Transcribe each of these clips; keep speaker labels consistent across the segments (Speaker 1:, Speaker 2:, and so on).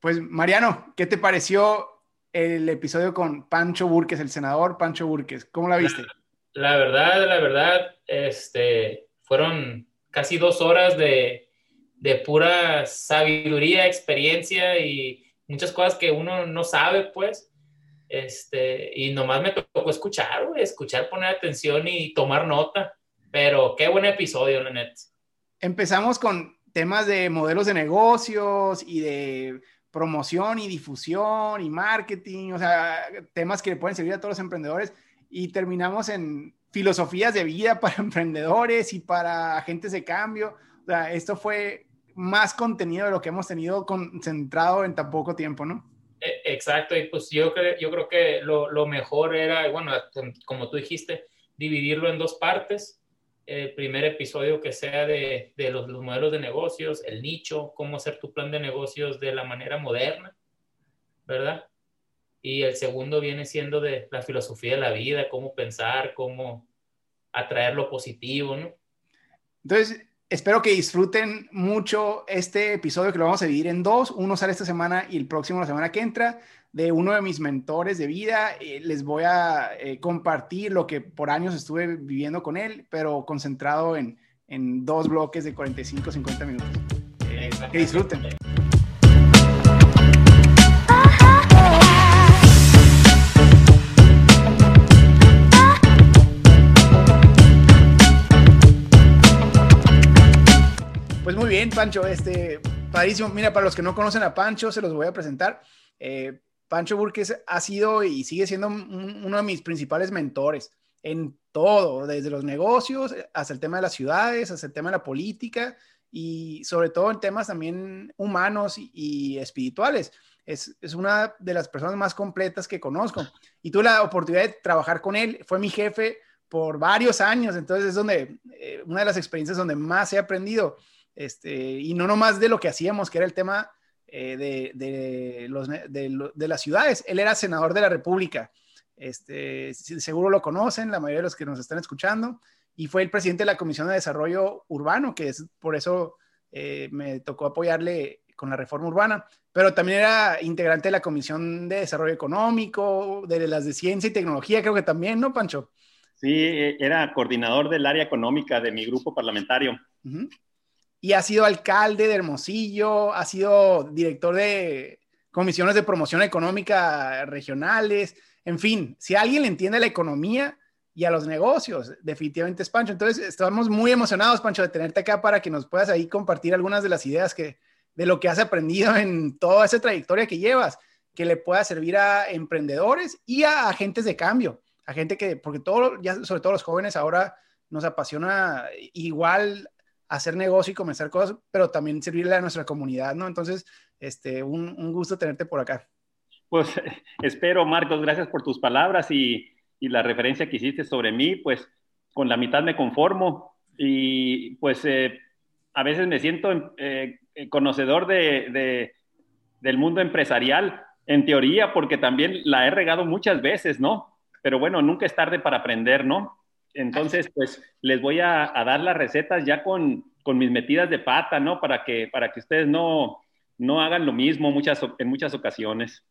Speaker 1: Pues Mariano, ¿qué te pareció el episodio con Pancho Burques, el senador Pancho Burques? ¿Cómo la viste?
Speaker 2: La, verdad, la verdad, este, fueron casi dos horas de, de pura sabiduría, experiencia y muchas cosas que uno no sabe, pues. Este, y nomás me tocó escuchar, escuchar, poner atención y tomar nota. Pero qué buen episodio.
Speaker 1: Empezamos con temas de modelos de negocios y de promoción y difusión y marketing, o sea, temas que le pueden servir a todos los emprendedores y terminamos en filosofías de vida para emprendedores y para agentes de cambio. O sea, esto fue más contenido de lo que hemos tenido concentrado en tan poco tiempo, ¿no?
Speaker 2: E, exacto, y pues yo, creo, yo creo que lo, lo mejor era, bueno, como tú dijiste, dividirlo en dos partes el primer episodio que sea de, de los, los, modelos de negocios, el nicho, cómo hacer tu plan de negocios de la manera moderna, ¿verdad? Y el segundo viene siendo de la filosofía de la vida, cómo pensar, cómo atraer lo positivo, ¿no?
Speaker 1: Entonces, espero que disfruten mucho este episodio que lo vamos a dividir en dos. Uno sale esta semana y el próximo la semana que entra de uno de mis mentores de vida. Eh, les voy a eh, compartir lo que por años estuve viviendo con él, pero concentrado en, en dos bloques de 45, 50 minutos. Eh, que disfruten. Pues muy bien, Pancho, este, padrísimo. Mira, para los que no conocen a Pancho, se los voy a presentar. Eh, Pancho Burques ha sido y sigue siendo uno de mis principales mentores en todo, desde los negocios hasta el tema de las ciudades, hasta el tema de la política y sobre todo en temas también humanos y, espirituales. Es, es, una de las personas más completas que conozco. Y tuve la oportunidad de trabajar con él, fue mi jefe por varios años, entonces es donde, eh, una de las experiencias donde más he aprendido, este, y no nomás de lo que hacíamos, que era el tema eh, de, de, los, de, las ciudades. Él era senador de la República. Este, seguro lo conocen, la mayoría de los que nos están escuchando, y fue el presidente de la Comisión de Desarrollo Urbano, que es por eso eh, me tocó apoyarle con la reforma urbana, pero también era integrante de la Comisión de Desarrollo Económico, de las de Ciencia y Tecnología, creo que también, ¿no, Pancho?
Speaker 3: Sí, e, era coordinador del área económica de mi grupo parlamentario
Speaker 1: y ha sido alcalde de Hermosillo, ha sido director de comisiones de promoción económica regionales, en fin, si alguien le entiende la economía y a los negocios, definitivamente es Pancho. Entonces, estamos muy emocionados, Pancho, de tenerte acá para que nos puedas ahí compartir algunas de las ideas que, de lo que has aprendido en toda esa trayectoria que llevas, que le pueda servir a emprendedores y a agentes de cambio, a gente que, porque todo, ya sobre todo los jóvenes ahora nos apasiona igual hacer negocio y comenzar cosas, pero también servirle a nuestra comunidad, ¿no? Entonces, este, un, un gusto tenerte por acá.
Speaker 3: Pues espero, Marcos, gracias por tus palabras y, y, la referencia que hiciste sobre mí, pues con la mitad me conformo y pues eh, a veces me siento eh, conocedor de, de, del mundo empresarial, en teoría, porque también la he regado muchas veces, ¿no? Pero bueno, nunca es tarde para aprender, ¿no? Entonces, pues les voy a, dar las recetas ya con, mis metidas de pata, ¿no? Para que, para que ustedes no, no hagan lo mismo muchas, en muchas ocasiones.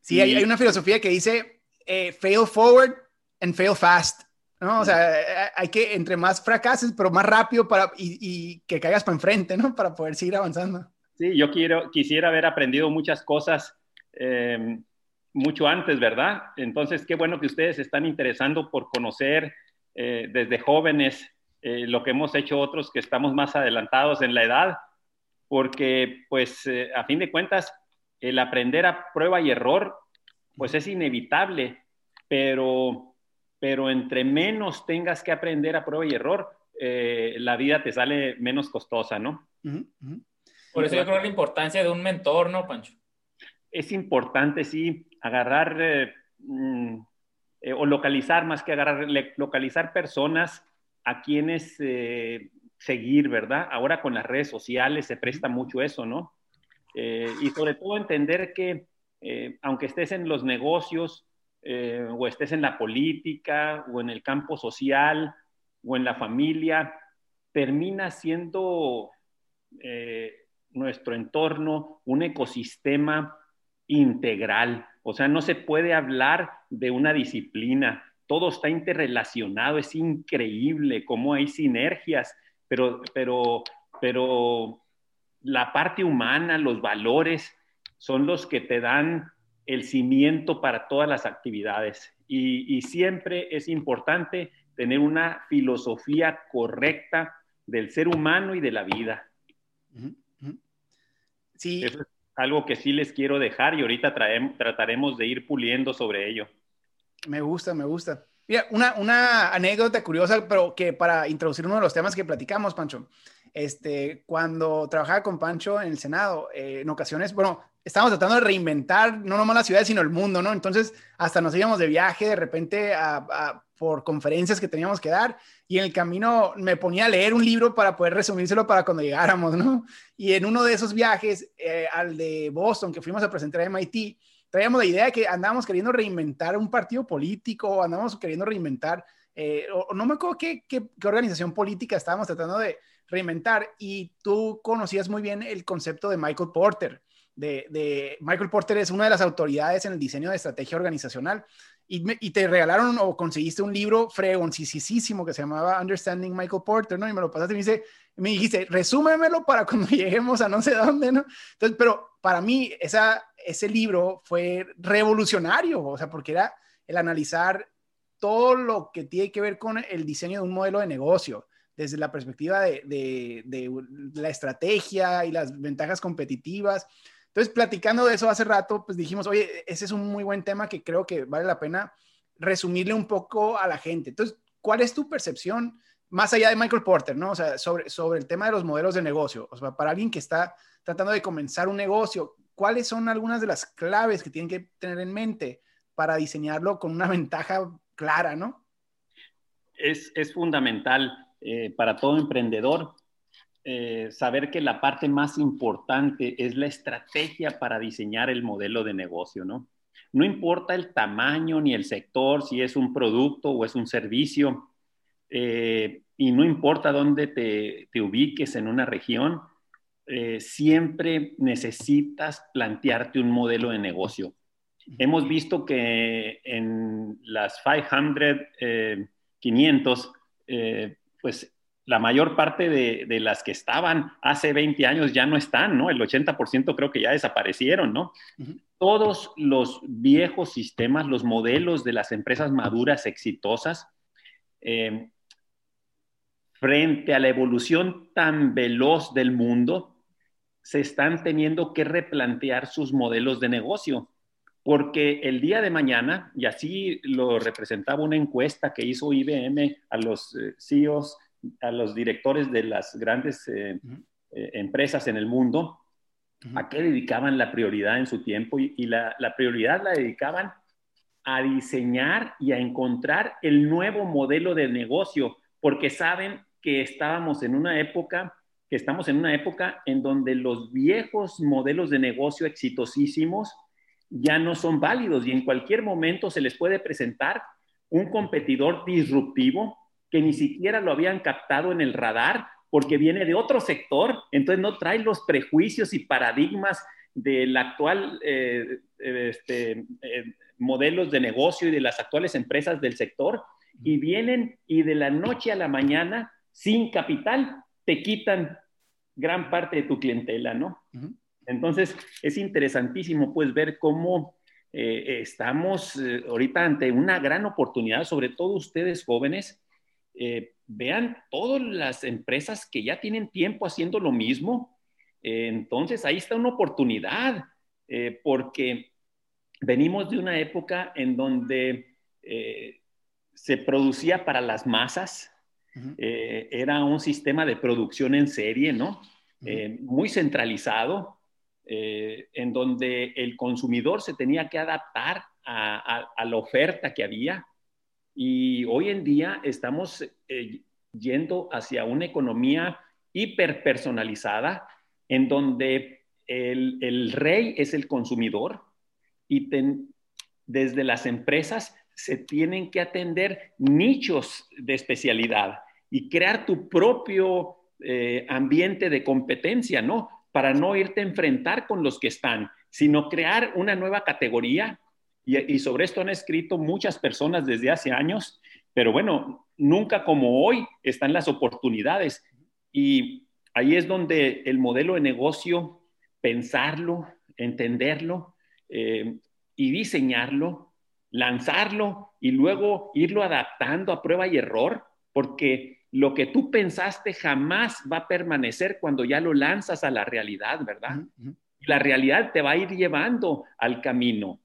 Speaker 1: Sí, hay, una filosofía que dice eh, fail forward and fail fast. ¿no? O sea, eh, hay que, entre más fracases, pero más rápido para, y, que caigas para enfrente, ¿no? Para poder seguir avanzando.
Speaker 3: Sí, yo quiero, quisiera haber aprendido muchas cosas eh, mucho antes, ¿verdad? Entonces, qué bueno que ustedes están interesando por conocer eh, desde jóvenes, eh, lo que hemos hecho otros que estamos más adelantados en la edad, porque pues eh, a fin de cuentas el aprender a prueba y error pues es inevitable, pero, pero entre menos tengas que aprender a prueba y error, la vida te sale menos costosa, ¿no?
Speaker 2: Por eso yo creo la importancia de un mentor, ¿no, Pancho?
Speaker 3: Es importante, sí, agarrar mm, eh, o localizar más que agarrar, localizar personas a quienes eh, seguir, ¿verdad? Ahora con las redes sociales se presta mucho eso, ¿no? Eh, y sobre todo entender que aunque estés en los negocios o estés en la política o en el campo social o en la familia, termina siendo nuestro entorno un ecosistema integral. O sea, no se puede hablar de una disciplina. Todo está interrelacionado. Es increíble cómo hay sinergias, pero, pero, pero la parte humana, los valores, son los que te dan el cimiento para todas las actividades. Y, siempre es importante tener una filosofía correcta del ser humano y de la vida. Sí. Eso es algo que sí les quiero dejar y ahorita trataremos de ir puliendo sobre ello.
Speaker 1: Me gusta, me gusta. Mira, una, una anécdota curiosa, pero que para introducir uno de los temas que platicamos, Pancho. Este, cuando trabajaba con Pancho en el Senado, eh, en ocasiones, bueno, estábamos tratando de reinventar no nomás la ciudad, sino el mundo, ¿no? Entonces, hasta nos íbamos de viaje de repente a, por conferencias que teníamos que dar y en el camino me ponía a leer un libro para poder resumírselo para cuando llegáramos, ¿no? Y en uno de esos viajes, eh, al de Boston, que fuimos a presentar a MIT, traíamos la idea de que andábamos queriendo reinventar un partido político, andábamos queriendo reinventar, eh, o, no me acuerdo qué, organización política estábamos tratando de reinventar y tú conocías muy bien el concepto de Michael Porter. De, Michael Porter es una de las autoridades en el diseño de estrategia organizacional y, te regalaron o conseguiste un libro fregoncísimo que se llamaba Understanding Michael Porter, ¿no? Y me lo pasaste y me, dice, me dijiste, resúmemelo para cuando lleguemos a no sé dónde, ¿no? Entonces, pero para mí esa, ese libro fue revolucionario, o sea, porque era el analizar todo lo que tiene que ver con el diseño de un modelo de negocio, desde la perspectiva de, la estrategia y las ventajas competitivas. Entonces, platicando de eso hace rato, pues dijimos, oye, ese es un muy buen tema que creo que vale la pena resumirle un poco a la gente. Entonces, ¿cuál es tu percepción, más allá de Michael Porter, ¿no? O sea, sobre, sobre el tema de los modelos de negocio. O sea, para alguien que está tratando de comenzar un negocio, ¿cuáles son algunas de las claves que tienen que tener en mente para diseñarlo con una ventaja clara, ¿no?
Speaker 3: Es, es fundamental eh, para todo emprendedor eh, saber que la parte más importante es la estrategia para diseñar el modelo de negocio, ¿no? No importa el tamaño ni el sector, si es un producto o es un servicio, eh, y no importa dónde te, te ubiques en una región, siempre necesitas plantearte un modelo de negocio. Hemos visto que en las 500, 500, pues la mayor parte de, las que estaban hace 20 años ya no están, ¿no? El 80% creo que ya desaparecieron, ¿no? Todos los viejos sistemas, los modelos de las empresas maduras exitosas, eh, frente a la evolución tan veloz del mundo, se están teniendo que replantear sus modelos de negocio. Porque el día de mañana, y así lo representaba una encuesta que hizo IBM a los eh, CEOs, a los directores de las grandes eh, eh, empresas en el mundo, a qué dedicaban la prioridad en su tiempo y, la, la, prioridad la dedicaban a diseñar y a encontrar el nuevo modelo de negocio, porque saben que estábamos en una época, que estamos en una época en donde los viejos modelos de negocio exitosísimos ya no son válidos y en cualquier momento se les puede presentar un competidor disruptivo que ni siquiera lo habían captado en el radar porque viene de otro sector, entonces no trae los prejuicios y paradigmas del actual eh, este, eh, modelos de negocio y de las actuales empresas del sector y vienen y de la noche a la mañana, sin capital, te quitan gran parte de tu clientela, ¿no? Entonces, es interesantísimo pues ver cómo eh, estamos eh, ahorita ante una gran oportunidad, sobre todo ustedes jóvenes, eh, vean todas las empresas que ya tienen tiempo haciendo lo mismo. entonces, ahí está una oportunidad, porque venimos de una época en donde se producía para las masas, era un sistema de producción en serie, ¿no? muy centralizado, eh, en donde el consumidor se tenía que adaptar a, la oferta que había. Y hoy en día estamos eh, yendo hacia una economía hiperpersonalizada, en donde el, rey es el consumidor y desde las empresas se tienen que atender nichos de especialidad y crear tu propio eh, ambiente de competencia, ¿no? para no irte a enfrentar con los que están, sino crear una nueva categoría. Y, sobre esto han escrito muchas personas desde hace años, pero bueno, nunca como hoy están las oportunidades. Y ahí es donde el modelo de negocio, pensarlo, entenderlo eh, y diseñarlo, lanzarlo y luego irlo adaptando a prueba y error, porque lo que tú pensaste jamás va a permanecer cuando ya lo lanzas a la realidad, ¿verdad? La realidad te va a ir llevando al camino.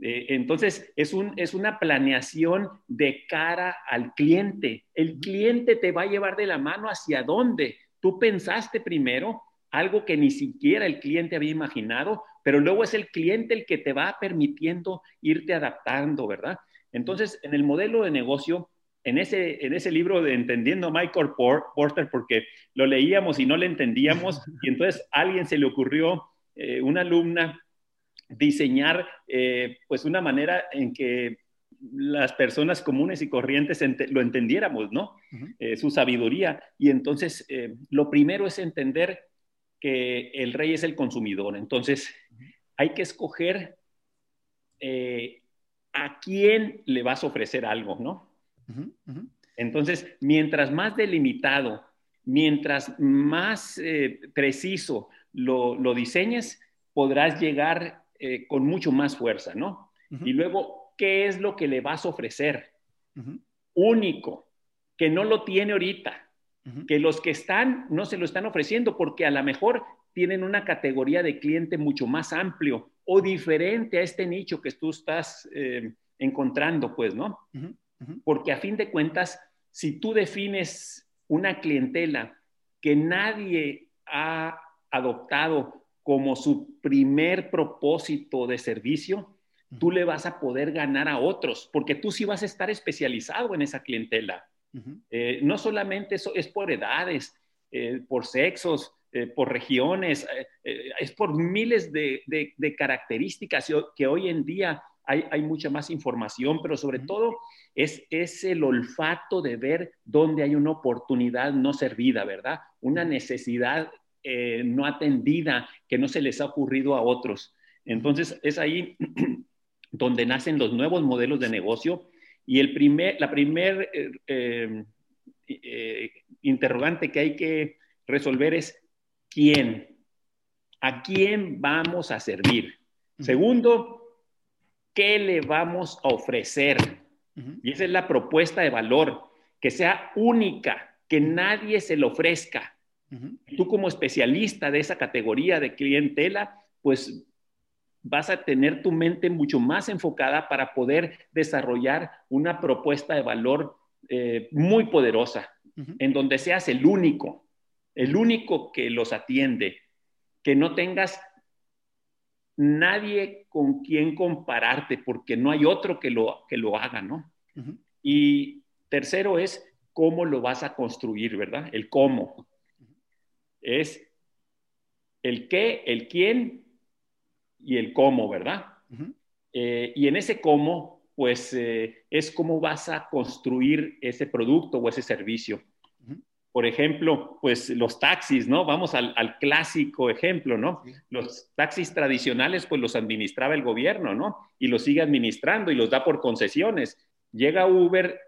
Speaker 3: Eh, entonces, es, un, es una planeación de cara al cliente. El cliente te va a llevar de la mano hacia dónde. Tú pensaste primero algo que ni siquiera el cliente había imaginado, pero luego es el cliente el que te va permitiendo irte adaptando, ¿verdad? Entonces, en el modelo de negocio, en ese, en ese libro de Entendiendo Michael Porter, porque lo leíamos y no le entendíamos, y entonces a alguien se le ocurrió, eh, una alumna, diseñar eh, pues una manera en que las personas comunes y corrientes lo entendiéramos, ¿no? Eh, su sabiduría. Y entonces, lo primero es entender que el rey es el consumidor. Entonces, hay que escoger a quién le vas a ofrecer algo, ¿no? Entonces, mientras más delimitado, mientras más eh, preciso lo, diseñes, podrás llegar eh, con mucho más fuerza, ¿no? Y luego, ¿qué es lo que le vas a ofrecer? Único, que no lo tiene ahorita, que los que están no se lo están ofreciendo porque a lo mejor tienen una categoría de cliente mucho más amplio o diferente a este nicho que tú estás eh, encontrando, pues, ¿no? Porque a fin de cuentas, si tú defines una clientela que nadie ha adoptado como su primer propósito de servicio, tú le vas a poder ganar a otros, porque tú sí vas a estar especializado en esa clientela. Eh, no solamente eso es por edades, eh, por sexos, eh, por regiones, es por miles de, de características. Que hoy en día hay, mucha más información, pero sobre todo es, es el olfato de ver dónde hay una oportunidad no servida, ¿verdad? Una necesidad eh, no atendida que no se les ha ocurrido a otros. Entonces, es ahí donde nacen los nuevos modelos de negocio y el primer, la primer eh, eh, interrogante que hay que resolver es quién. ¿A quién vamos a servir? Segundo, ¿qué le vamos a ofrecer? Y esa es la propuesta de valor, que sea única, que nadie se lo ofrezca. Tú como especialista de esa categoría de clientela, pues vas a tener tu mente mucho más enfocada para poder desarrollar una propuesta de valor eh, muy poderosa, en donde seas el único, el único que los atiende, que no tengas nadie con quien compararte porque no hay otro que lo, que lo haga, ¿no? Y tercero es cómo lo vas a construir, ¿verdad? El cómo. Es el qué, el quién y el cómo, ¿verdad? Eh, y en ese cómo, pues eh, es cómo vas a construir ese producto o ese servicio por ejemplo, pues los taxis, ¿no? Vamos al, clásico ejemplo, ¿no? Los taxis tradicionales, pues los administraba el gobierno, ¿no? Y los sigue administrando y los da por concesiones. Llega Uber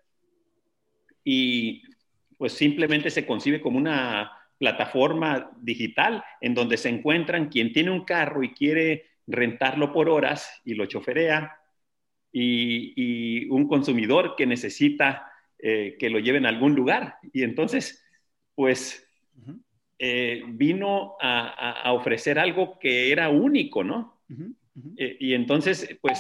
Speaker 3: y pues simplemente se concibe como una plataforma digital en donde se encuentran quien tiene un carro y quiere rentarlo por horas y lo choferea y, un consumidor que necesita eh, que lo lleven a algún lugar. Y entonces pues eh, vino a, ofrecer algo que era único, ¿no? Eh, y entonces, pues,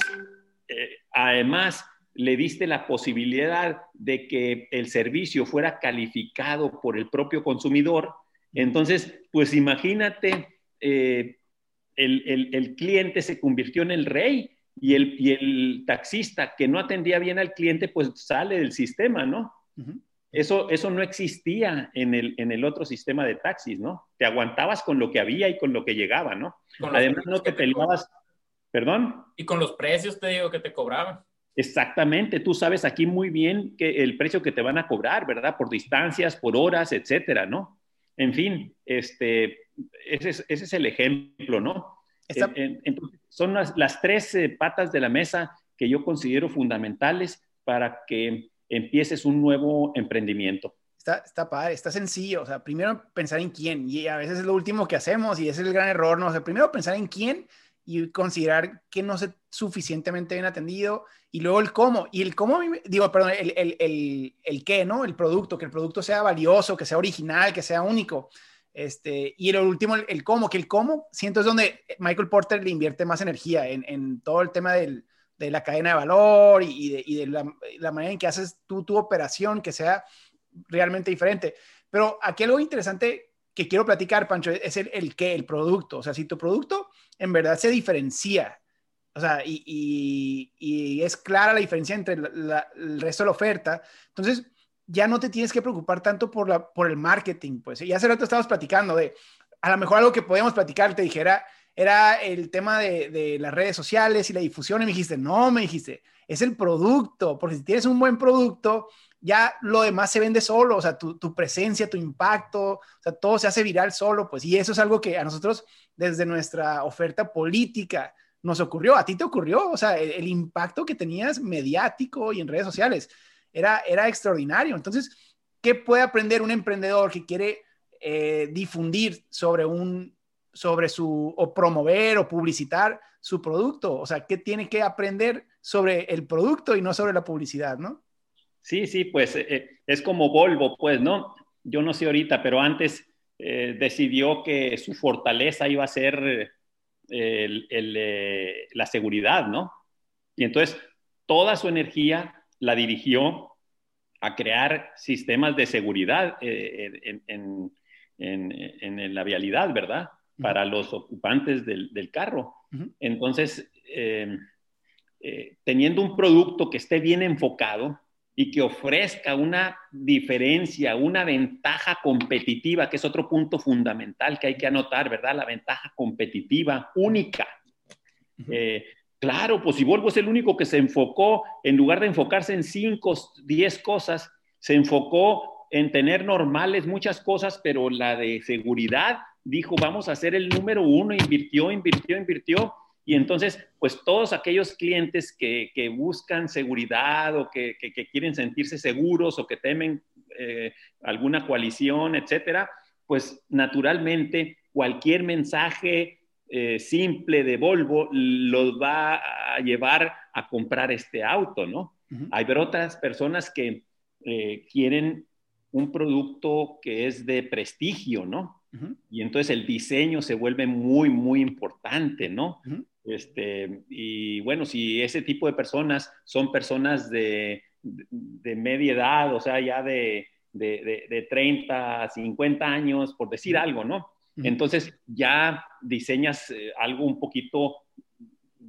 Speaker 3: además le diste la posibilidad de que el servicio fuera calificado por el propio consumidor. Entonces, pues imagínate, el, cliente se convirtió en el rey y el, y el, taxista que no atendía bien al cliente, pues sale del sistema, ¿no? Eso, eso no existía en el, en el otro sistema de taxis, ¿no? Te aguantabas con lo que había y con lo que llegaba, ¿no? Además, no te peleabas. ¿Perdón?
Speaker 2: Y con los precios, te digo, que te cobraban.
Speaker 3: Exactamente, tú sabes aquí muy bien que el precio que te van a cobrar, ¿verdad? Por distancias, por horas, etcétera, ¿no? En fin, este, ese, es, el ejemplo, ¿no? son las, tres eh, patas de la mesa que yo considero fundamentales para que empieces un nuevo emprendimiento.
Speaker 1: Está, está padre, está sencillo. O sea, primero pensar en quién, y a veces es lo último que hacemos, y ese es el gran error, ¿no? O sea, primero pensar en quién y considerar que no se suficientemente bien atendido, y luego el cómo. Y el cómo, digo, perdón, el, el, el, qué, ¿no? El producto, que el producto sea valioso, que sea original, que sea único. Este, y el último, el, cómo, que el cómo, siento es donde Michael Porter le invierte más energía en, en todo el tema del, de la cadena de valor y, de, y de la, la, manera en que haces tú tu operación que sea realmente diferente. Pero aquí algo interesante que quiero platicar, Pancho, es el, el qué, el producto. O sea, si tu producto en verdad se diferencia, o sea, y, es clara la diferencia entre el resto de la oferta, entonces ya no te tienes que preocupar tanto por, la, por el marketing, pues. Y hace rato estábamos platicando de, a lo mejor algo que podíamos platicar, te dijera, era el tema de, de, las redes sociales y la difusión, y me dijiste, no, me dijiste, es el producto, porque si tienes un buen producto, ya lo demás se vende solo, o sea, tu, tu, presencia, tu impacto, o sea, todo se hace viral solo, pues, y eso es algo que a nosotros, desde nuestra oferta política, nos ocurrió, a ti te ocurrió, o sea, el, impacto que tenías mediático y en redes sociales era, extraordinario. Entonces, ¿qué puede aprender un emprendedor que quiere eh, difundir sobre un, sobre su, o promover o publicitar su producto? O sea, ¿qué tiene que aprender sobre el producto y no sobre la publicidad, no?
Speaker 3: Sí, sí, pues eh, eh, es como Volvo, pues, ¿no? Yo no sé ahorita, pero antes decidió que su fortaleza iba a ser la seguridad, ¿no? Y entonces toda su energía la dirigió a crear sistemas de seguridad eh, en, la vialidad, ¿verdad? Para los ocupantes del, carro. Entonces, eh, teniendo un producto que esté bien enfocado y que ofrezca una diferencia, una ventaja competitiva, que es otro punto fundamental que hay que anotar, ¿verdad? La ventaja competitiva única. Claro, pues si Volvo es el único que se enfocó, en lugar de enfocarse en cinco, diez cosas, se enfocó en tener normales muchas cosas, pero la de seguridad dijo, vamos a ser el número uno, invirtió, invirtió, invirtió. Y entonces, pues todos aquellos clientes que, buscan seguridad o que, quieren sentirse seguros o que temen eh, alguna coalición, etcétera, pues naturalmente cualquier mensaje eh, simple de Volvo los va a llevar a comprar este auto, ¿no? Hay otras personas que eh, quieren un producto que es de prestigio, ¿no? Y entonces el diseño se vuelve muy, muy importante, ¿no? Este, y bueno, si ese tipo de personas son personas de, de, media edad, o sea, ya de, de, de 30, 50 años, por decir algo, ¿no? Entonces ya diseñas eh, algo un poquito,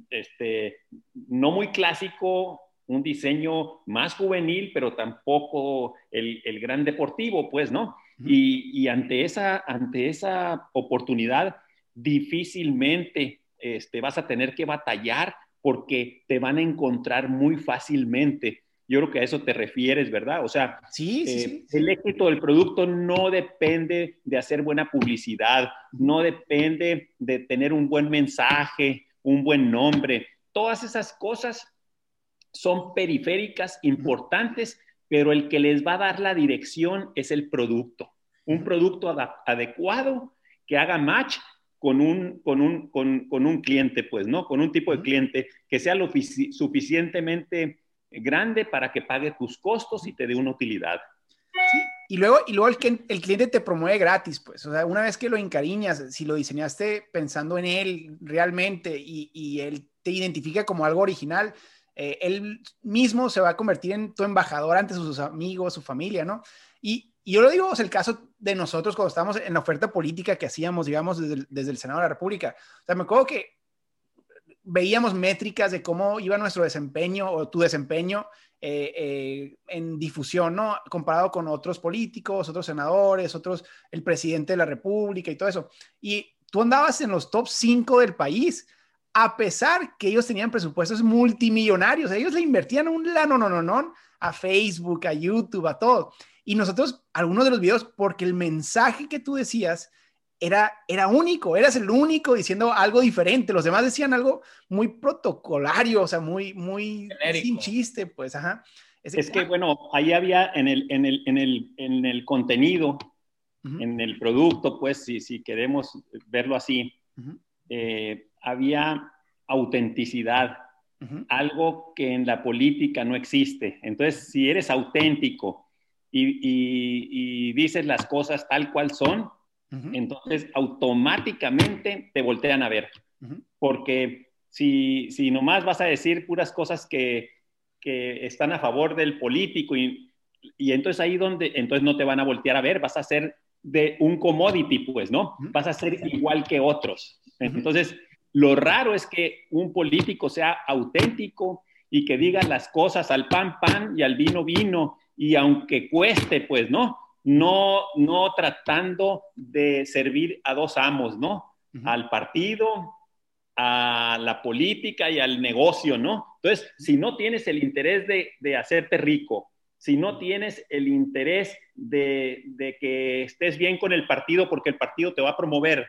Speaker 3: este, no muy clásico, un diseño más juvenil, pero tampoco el, gran deportivo, pues, ¿no? y, ante, esa, ante esa oportunidad, difícilmente este, vas a tener que batallar porque te van a encontrar muy fácilmente. Yo creo que a eso te refieres, ¿verdad? O sea,
Speaker 1: sí,
Speaker 3: eh, el éxito del producto no depende de hacer buena publicidad, no depende de tener un buen mensaje, un buen nombre. Todas esas cosas son periféricas, importantes, pero el que les va a dar la dirección es el producto. Un producto adecuado que haga match con un, con un, con, con un cliente, pues, ¿no? Con un tipo de cliente que sea lo suficientemente grande para que pague tus costos y te dé una utilidad.
Speaker 1: Sí, y luego, y luego el, el cliente te promueve gratis, pues, o sea, una vez que lo encariñas, si lo diseñaste pensando en él realmente y, y él te identifica como algo original, eh, él mismo se va a convertir en tu embajador ante sus amigos, su familia, ¿no? Y, y yo lo digo, es el caso de nosotros cuando estábamos en la oferta política que hacíamos, digamos, desde el, desde el Senado de la República. O sea, me acuerdo que veíamos métricas de cómo iba nuestro desempeño o tu desempeño eh, eh, en difusión, ¿no? Comparado con otros políticos, otros senadores, otros, el presidente de la República y todo eso. Y tú andabas en los top 5 del país a pesar que ellos tenían presupuestos multimillonarios, ellos le invertían un lano, no, no, no, a Facebook, a YouTube, a todo. Y nosotros, algunos de los videos, porque el mensaje que tú decías era, era único, eras el único diciendo algo diferente. Los demás decían algo muy protocolario, o sea, muy, muy sin chiste, pues, ajá.
Speaker 3: Es, que, bueno, ahí había en el, en el, en el, en el contenido, en el producto, pues, si, si queremos verlo así, eh, había autenticidad, algo que en la política no existe. Entonces, si eres auténtico y, dices las cosas tal cual son, entonces automáticamente te voltean a ver. Porque si, si nomás vas a decir puras cosas que, que están a favor del político y, y entonces ahí donde, entonces no te van a voltear a ver, vas a ser de un commodity, pues, ¿no? Vas a ser igual que otros. Entonces, lo raro es que un político sea auténtico y que diga las cosas al pan, pan y al vino, vino, y aunque cueste, pues, ¿no? No, no tratando de servir a dos amos, ¿no? Al partido, a la política y al negocio, ¿no? Entonces, si no tienes el interés de, de hacerte rico, si no tienes el interés de, de, que estés bien con el partido porque el partido te va a promover,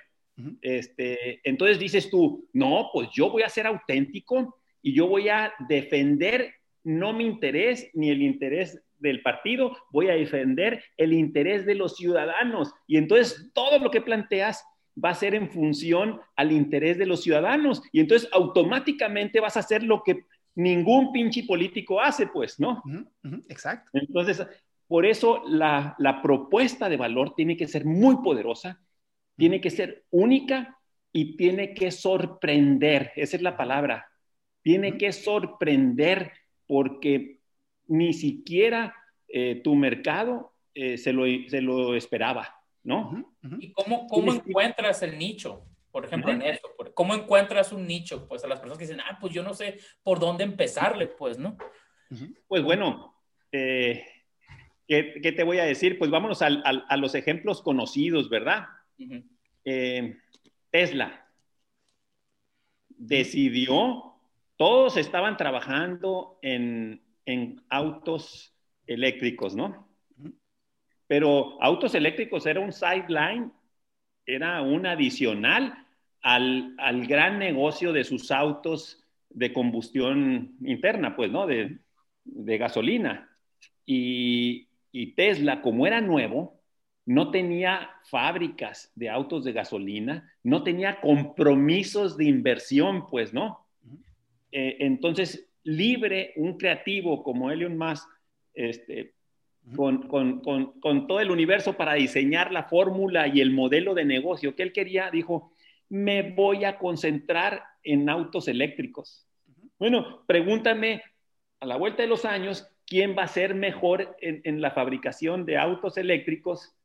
Speaker 3: este, entonces dices tú, no, pues yo voy a ser auténtico y yo voy a defender no mi interés ni el interés del partido, voy a defender el interés de los ciudadanos. Y entonces todo lo que planteas va a ser en función al interés de los ciudadanos. Y entonces automáticamente vas a hacer lo que ningún pinche político hace, pues, ¿no?
Speaker 1: exacto.
Speaker 3: Entonces, por eso la, la, propuesta de valor tiene que ser muy poderosa, tiene que ser única y tiene que sorprender. Esa es la palabra. Tiene que sorprender porque ni siquiera eh, tu mercado eh, se, lo, se, lo, esperaba, ¿no?
Speaker 2: ¿Y cómo, cómo encuentras el nicho? Por ejemplo, en eso, ¿cómo encuentras un nicho? Pues a las personas que dicen, ah, pues yo no sé por dónde empezarle, pues, ¿no?
Speaker 3: Pues bueno, eh, ¿qué, te voy a decir? Pues vámonos a los ejemplos conocidos, ¿verdad? Eh, Tesla decidió, todos estaban trabajando en, en autos eléctricos, ¿no? Pero autos eléctricos era un sideline era un adicional al, gran negocio de sus autos de combustión interna, pues, ¿no? De, gasolina. Y, Tesla, como era nuevo, no tenía fábricas de autos de gasolina, no tenía compromisos de inversión, pues, ¿no? Eh, entonces, libre, un creativo como Elon Musk, este, con, todo el universo para diseñar la fórmula y el modelo de negocio que él quería, dijo, me voy a concentrar en autos eléctricos. Bueno, pregúntame a la vuelta de los años, ¿quién va a ser mejor en, la fabricación de autos eléctricos?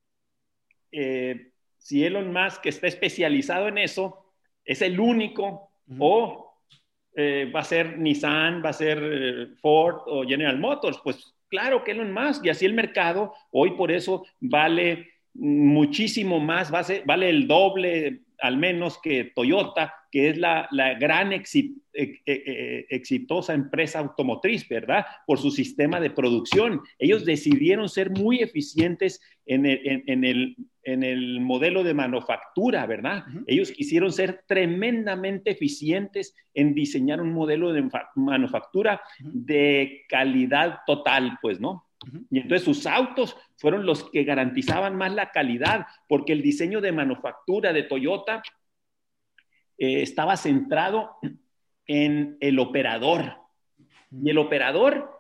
Speaker 3: Eh, si Elon Musk está especializado en eso, es el único, o eh, va a ser Nissan, va a ser eh, Ford o General Motors, pues Claro que Elon Musk, y así el mercado hoy por eso vale muchísimo más, vale el doble al menos que Toyota, que es la, gran eh, eh, eh, exitosa empresa automotriz, ¿verdad? Por su sistema de producción. Ellos decidieron ser muy eficientes en el, en el, modelo de manufactura, ¿verdad? Ellos quisieron ser tremendamente eficientes en diseñar un modelo de manufactura de calidad total, pues, ¿no? Y entonces sus autos fueron los que garantizaban más la calidad, porque el diseño de manufactura de Toyota eh, estaba centrado en el operador. Y el operador,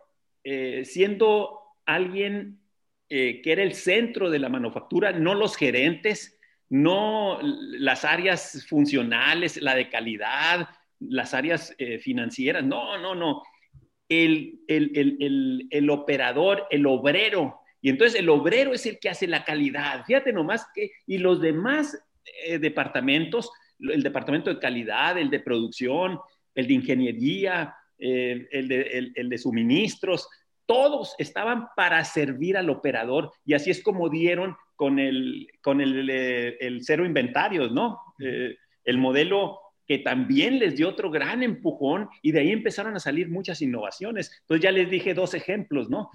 Speaker 3: eh, siendo alguien eh, que era el centro de la manufactura, no los gerentes, no las áreas funcionales, la de calidad, las áreas financieras, no, no, no el, operador, el obrero. Y entonces el obrero es el que hace la calidad. Fíjate nomás que, y los demás eh, departamentos, el departamento de calidad, el de producción, el de ingeniería, eh, el, de, el, de, suministros, todos estaban para servir al operador y así es como dieron con el, con el, cero inventarios, ¿no? Eh, el modelo que también les dio otro gran empujón y de ahí empezaron a salir muchas innovaciones. Entonces ya les dije dos ejemplos, ¿no?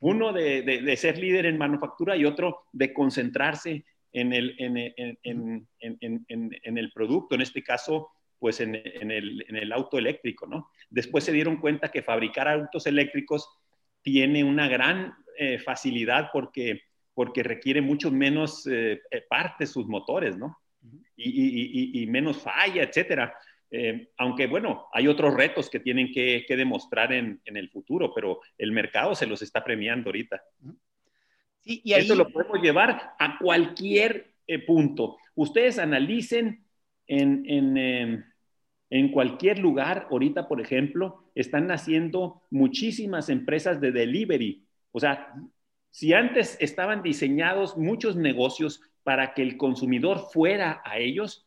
Speaker 3: Uno de, de, ser líder en manufactura y otro de concentrarse en el, en, en, en, en el producto, en este caso, pues en, el, en el auto eléctrico, ¿no? Después se dieron cuenta que fabricar autos eléctricos tiene una gran eh, facilidad porque, porque requiere mucho menos eh, partes sus motores, ¿no? Y, menos falla, etcétera. Eh, aunque bueno, hay otros retos que tienen que, demostrar en, el futuro, pero el mercado se los está premiando ahorita. y Eso lo podemos llevar a cualquier eh, punto. Ustedes analicen en, em, en cualquier lugar, ahorita, por ejemplo, están naciendo muchísimas empresas de delivery. O sea, si antes estaban diseñados muchos negocios para que el consumidor fuera a ellos,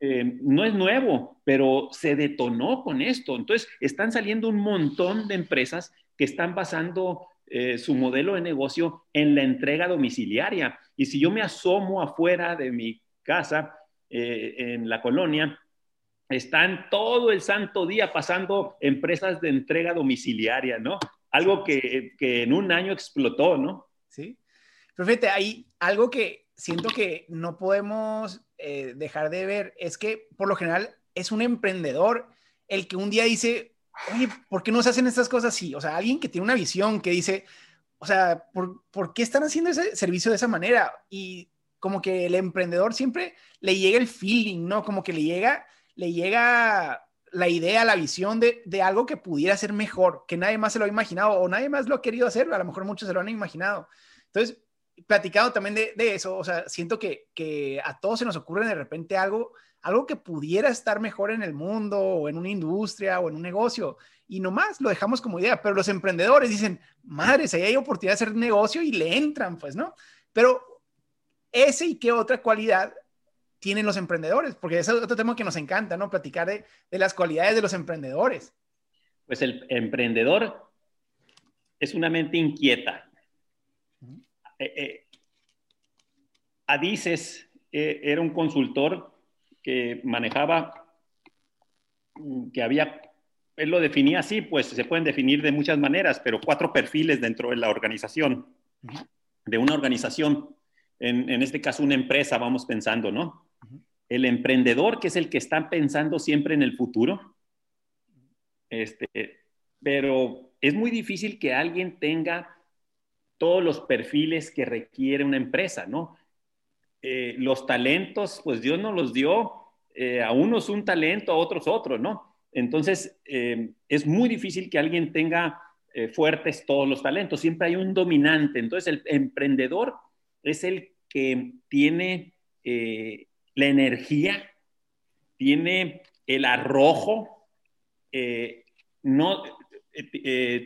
Speaker 3: eh, no es nuevo, pero se detonó con esto. Entonces, están saliendo un montón de empresas que están basando eh, su modelo de negocio en la entrega domiciliaria. Y si yo me asomo afuera de mi casa, eh, en la colonia, están todo el santo día pasando empresas de entrega domiciliaria, ¿no? Algo que, que en un año explotó, ¿no?
Speaker 1: Sí. Pero fíjate, hay algo que siento que no podemos eh, dejar de ver es que por lo general es un emprendedor el que un día dice, oye, ¿por qué no se hacen estas cosas así? O sea, alguien que tiene una visión que dice, o sea, ¿por, ¿por qué están haciendo ese servicio de esa manera? Y como que el emprendedor siempre le llega el feeling, ¿no? Como que le llega, le llega la idea, la visión de, de, algo que pudiera ser mejor, que nadie más se lo ha imaginado o nadie más lo ha querido hacer, a lo mejor muchos se lo han imaginado. Entonces, platicado también de, eso, o sea, siento que, que, a todos se nos ocurre de repente algo, algo que pudiera estar mejor en el mundo o en una industria o en un negocio y nomás lo dejamos como idea, pero los emprendedores dicen, madre, si hay oportunidad de hacer negocio y le entran, pues, ¿no? Pero ese y qué otra cualidad tienen los emprendedores, porque ese es otro tema que nos encanta, ¿no? Platicar de, de las cualidades de los emprendedores.
Speaker 3: Pues el emprendedor es una mente inquieta, eh, eh, Adices eh, era un consultor que manejaba, mm, que había, él lo definía así, pues se pueden definir de muchas maneras, pero cuatro perfiles dentro de la organización, de una organización, en, este caso una empresa, vamos pensando, ¿no? El emprendedor, que es el que está pensando siempre en el futuro, este, pero es muy difícil que alguien tenga todos los perfiles que requiere una empresa, ¿no? Eh, los talentos, pues Dios nos los dio, eh, a unos un talento, a otros otro, ¿no? Entonces, eh, es muy difícil que alguien tenga fuertes todos los talentos, siempre hay un dominante. Entonces, el emprendedor es el que tiene la energía, tiene el arrojo, no,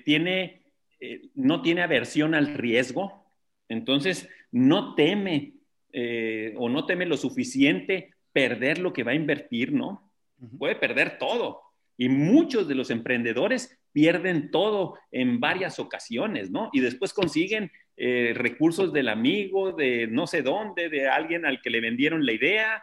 Speaker 3: tiene eh, no tiene aversión al riesgo, entonces no teme eh, o no teme lo suficiente perder lo que va a invertir, ¿no? Puede perder todo. Y muchos de los emprendedores pierden todo en varias ocasiones, ¿no? Y después consiguen eh, recursos del amigo, de no sé dónde, de alguien al que le vendieron la idea,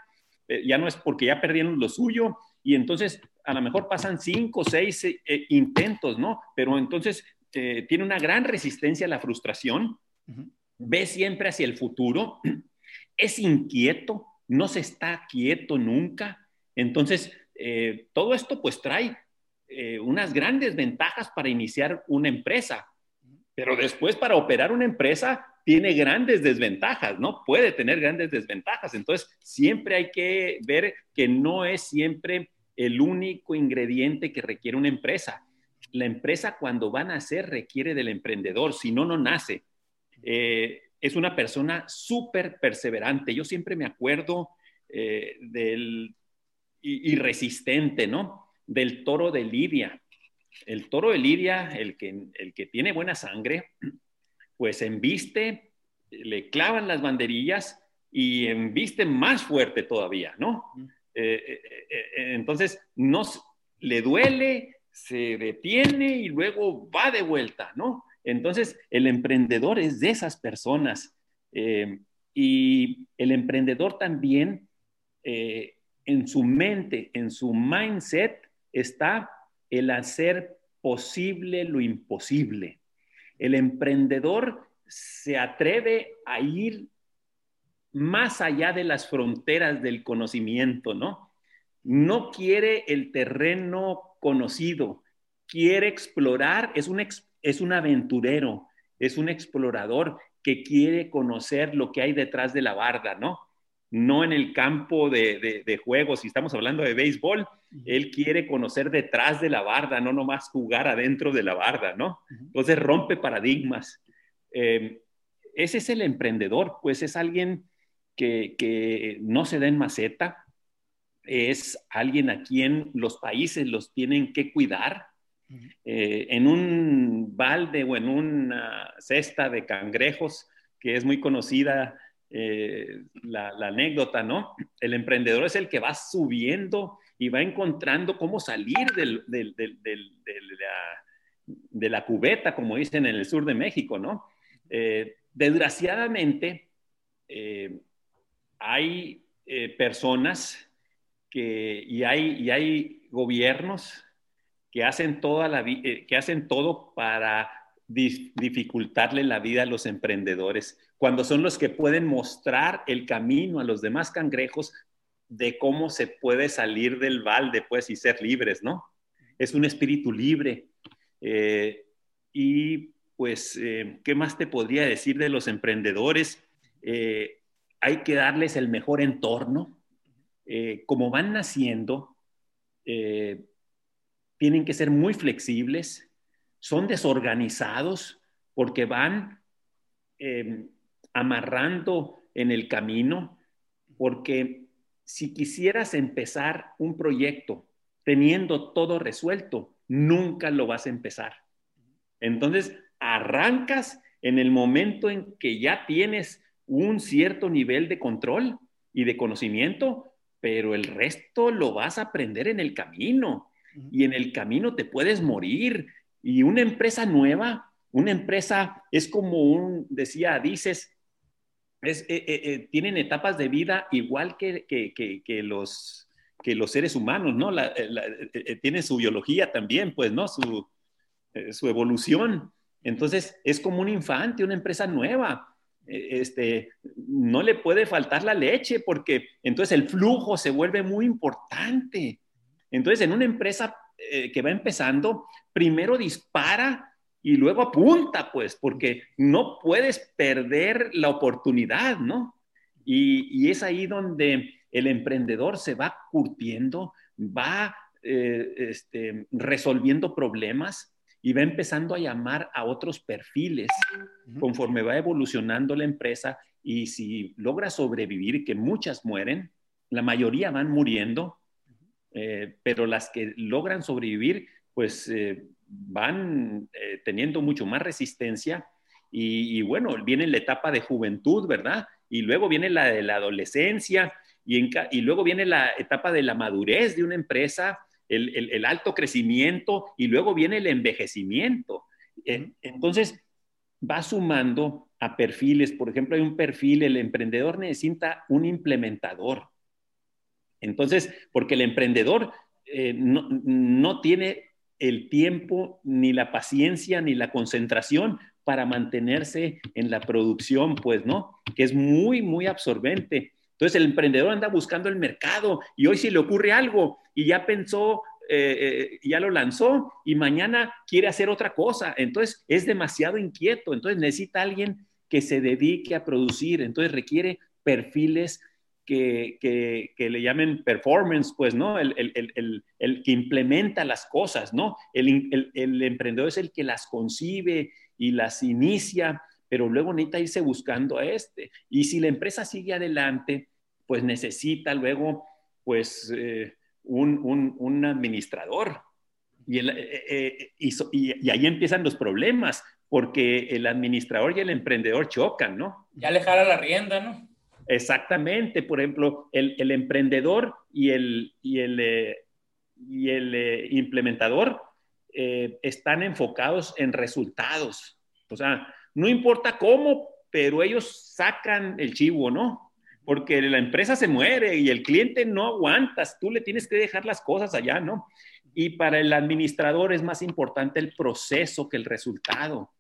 Speaker 3: ya no es porque ya perdieron lo suyo, y entonces a lo mejor pasan cinco o seis intentos, ¿no? Pero entonces eh, tiene una gran resistencia a la frustración, ve siempre hacia el futuro, es inquieto, no se está quieto nunca. Entonces, eh, todo esto pues trae eh, unas grandes ventajas para iniciar una empresa, pero después para operar una empresa tiene grandes desventajas, ¿no? Puede tener grandes desventajas. Entonces, siempre hay que ver que no es siempre el único ingrediente que requiere una empresa la empresa cuando va a nacer requiere del emprendedor, si no, no nace. Eh, es una persona súper perseverante. Yo siempre me acuerdo eh, del y, resistente, ¿no? Del toro de Lidia. El toro de Lidia, el que, el que tiene buena sangre, pues embiste, le clavan las banderillas y embiste más fuerte todavía, ¿no? Eh, entonces, nos, le duele, se detiene y luego va de vuelta, ¿no? Entonces, el emprendedor es de esas personas. Eh, y el emprendedor también eh, en su mente, en su mindset, está el hacer posible lo imposible. El emprendedor se atreve a ir más allá de las fronteras del conocimiento, ¿no? No quiere el terreno conocido, quiere explorar, es un, es un aventurero, es un explorador que quiere conocer lo que hay detrás de la barda, ¿no? No en el campo de, de, juegos, si estamos hablando de béisbol, él quiere conocer detrás de la barda, no nomás jugar adentro de la barda, ¿no? Entonces rompe paradigmas. Eh, ese es el emprendedor, pues es alguien que, no se da en maceta, es alguien a quien los países los tienen que cuidar. Eh, en un balde o en una cesta de cangrejos, que es muy conocida eh, la, anécdota, ¿no? El emprendedor es el que va subiendo y va encontrando cómo salir de, la, cubeta, como dicen en el sur de México, ¿no? Eh, desgraciadamente, hay personas y, hay, y hay gobiernos que hacen, toda la, eh, que hacen todo para dificultarle la vida a los emprendedores, cuando son los que pueden mostrar el camino a los demás cangrejos de cómo se puede salir del balde, pues, y ser libres, ¿no? Es un espíritu libre. Eh, y pues, ¿qué más te podría decir de los emprendedores? hay que darles el mejor entorno. Eh, como van naciendo, eh, tienen que ser muy flexibles, son desorganizados porque van em, amarrando en el camino, porque si quisieras empezar un proyecto teniendo todo resuelto, nunca lo vas a empezar. Entonces, arrancas en el momento en que ya tienes un cierto nivel de control y de conocimiento, pero el resto lo vas a aprender en el camino y en el camino te puedes morir. Y una empresa nueva, una empresa es como un, decía, dices, es, eh, eh, eh, tienen etapas de vida igual que, que, los, que los seres humanos, ¿no? La, tienen su biología también, pues, ¿no? Su, su evolución. Entonces, es como un infante, una empresa nueva este, no le puede faltar la leche porque entonces el flujo se vuelve muy importante. Entonces, en una empresa eh, que va empezando, primero dispara y luego apunta, pues, porque no puedes perder la oportunidad, ¿no? Y, es ahí donde el emprendedor se va curtiendo, va eh, este, resolviendo problemas y va empezando a llamar a otros perfiles conforme va evolucionando la empresa y si logra sobrevivir, que muchas mueren, la mayoría van muriendo, eh, pero las que logran sobrevivir, pues eh, van eh, teniendo mucho más resistencia y, bueno, viene la etapa de juventud, ¿verdad? Y luego viene la de la adolescencia y, y luego viene la etapa de la madurez de una empresa el, alto crecimiento y luego viene el envejecimiento. Eh, entonces, va sumando a perfiles. Por ejemplo, hay un perfil, el emprendedor necesita un implementador. Entonces, porque el emprendedor eh, no, no tiene el tiempo, ni la paciencia, ni la concentración para mantenerse en la producción, pues, ¿no? Que es muy, muy absorbente. Entonces el emprendedor anda buscando el mercado y hoy si le ocurre algo y ya pensó, eh, eh, ya lo lanzó y mañana quiere hacer otra cosa. Entonces es demasiado inquieto. Entonces necesita alguien que se dedique a producir. Entonces requiere perfiles que, que, le llamen performance, pues, ¿no? El, el, el, que implementa las cosas, ¿no? El, emprendedor es el que las concibe y las inicia, pero luego necesita irse buscando a este. Y si la empresa sigue adelante, pues necesita luego, pues, eh, un, un, administrador. Y, el, eh, eh, y, ahí empiezan los problemas, porque el administrador y el emprendedor chocan, ¿no?
Speaker 2: Ya le jala la rienda, ¿no?
Speaker 3: Exactamente, por ejemplo, el, el emprendedor y el, y el, y el implementador están enfocados en resultados. O sea, no importa cómo, pero ellos sacan el chivo, ¿no? porque la empresa se muere y el cliente no aguantas, tú le tienes que dejar las cosas allá, ¿no? Y para el administrador es más importante el proceso que el resultado.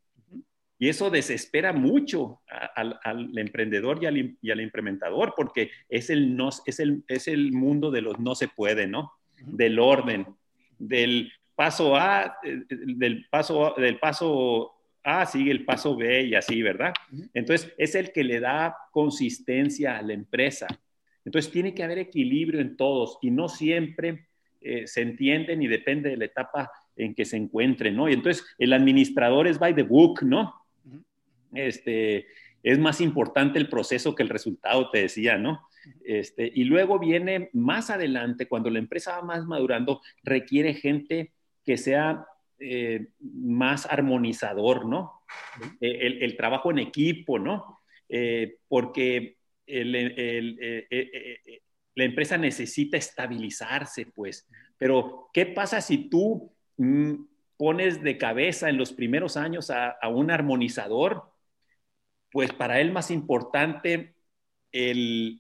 Speaker 3: Y eso desespera mucho al, emprendedor y al, implementador porque es el, no, es, el, es el mundo de los no se puede, ¿no? Del orden, del paso A, eh, del paso, del paso A sigue el paso B y así, ¿verdad? Entonces, es el que le da consistencia a la empresa. Entonces, tiene que haber equilibrio en todos y no siempre eh, se entienden y depende de la etapa en que se encuentren, ¿no? Y entonces, el administrador es by the book, ¿no? este, es más importante el proceso que el resultado, te decía, ¿no? Este, y luego viene más adelante, cuando la empresa va más madurando, requiere gente que sea eh, más armonizador, ¿no? E, el, trabajo en equipo, ¿no? Eh, porque eh, la empresa necesita estabilizarse, pues. Pero, ¿qué pasa si tú mm, pones de cabeza en los primeros años a un armonizador? pues para él más importante el,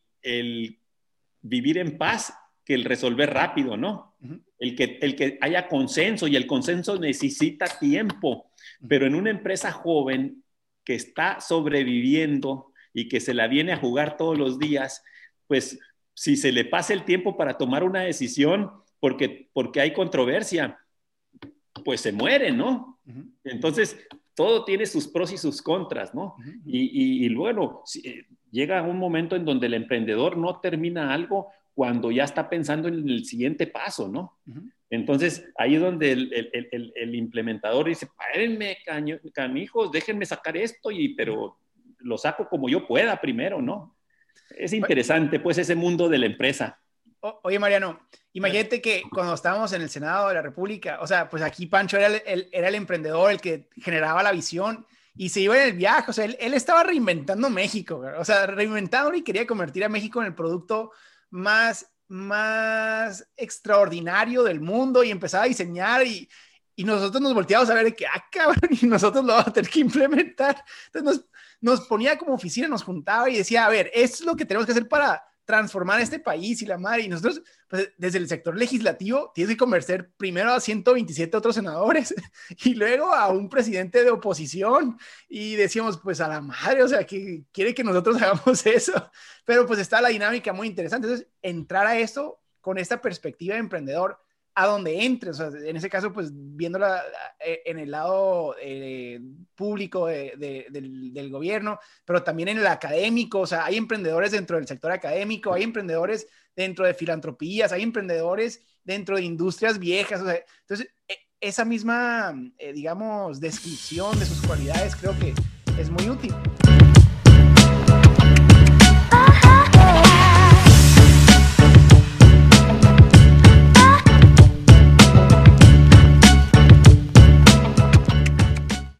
Speaker 3: vivir en paz que el resolver rápido, ¿no? el, que, el que haya consenso y el consenso necesita tiempo, pero en una empresa joven que está sobreviviendo y que se la viene a jugar todos los días, pues si se le pasa el tiempo para tomar una decisión porque, porque hay controversia, pues se muere, ¿no? Entonces, todo tiene sus pros y sus contras, ¿no? y, y, bueno, eh, llega un momento en donde el emprendedor no termina algo cuando ya está pensando en el siguiente paso, ¿no? Entonces, ahí es donde el, implementador dice, párenme, canijos, déjenme sacar esto, y, pero lo saco como yo pueda primero, ¿no? Es interesante, pues, ese mundo de la empresa.
Speaker 1: oye, Mariano, Imagínate que cuando estábamos en el Senado de la República, o sea, pues aquí Pancho era el, era el emprendedor, el que generaba la visión y se iba en el viaje, o sea, él, estaba reinventando México, o sea, reinventando y quería convertir a México en el producto más, más extraordinario del mundo y empezaba a diseñar y, y nosotros nos volteamos a ver que, ah, cabrón, y nosotros lo vamos a tener que implementar. Entonces nos, nos ponía como oficina, nos juntaba y decía, a ver, esto es lo que tenemos que hacer para transformar este país y la madre. Y nosotros, pues, desde el sector legislativo, tienes que convencer primero a 127 otros senadores y luego a un presidente de oposición. Y decíamos, pues a la madre, o sea, que quiere que nosotros hagamos eso. Pero pues está la dinámica muy interesante. Entonces, entrar a esto con esta perspectiva de emprendedor a donde entres, o sea, en ese caso, pues viéndola eh, en el lado eh, público del, gobierno, pero también en el académico, o sea, hay emprendedores dentro del sector académico, hay emprendedores dentro de filantropías, hay emprendedores dentro de industrias viejas, o sea, entonces, e, esa misma, eh, digamos, descripción de sus cualidades creo que es muy útil.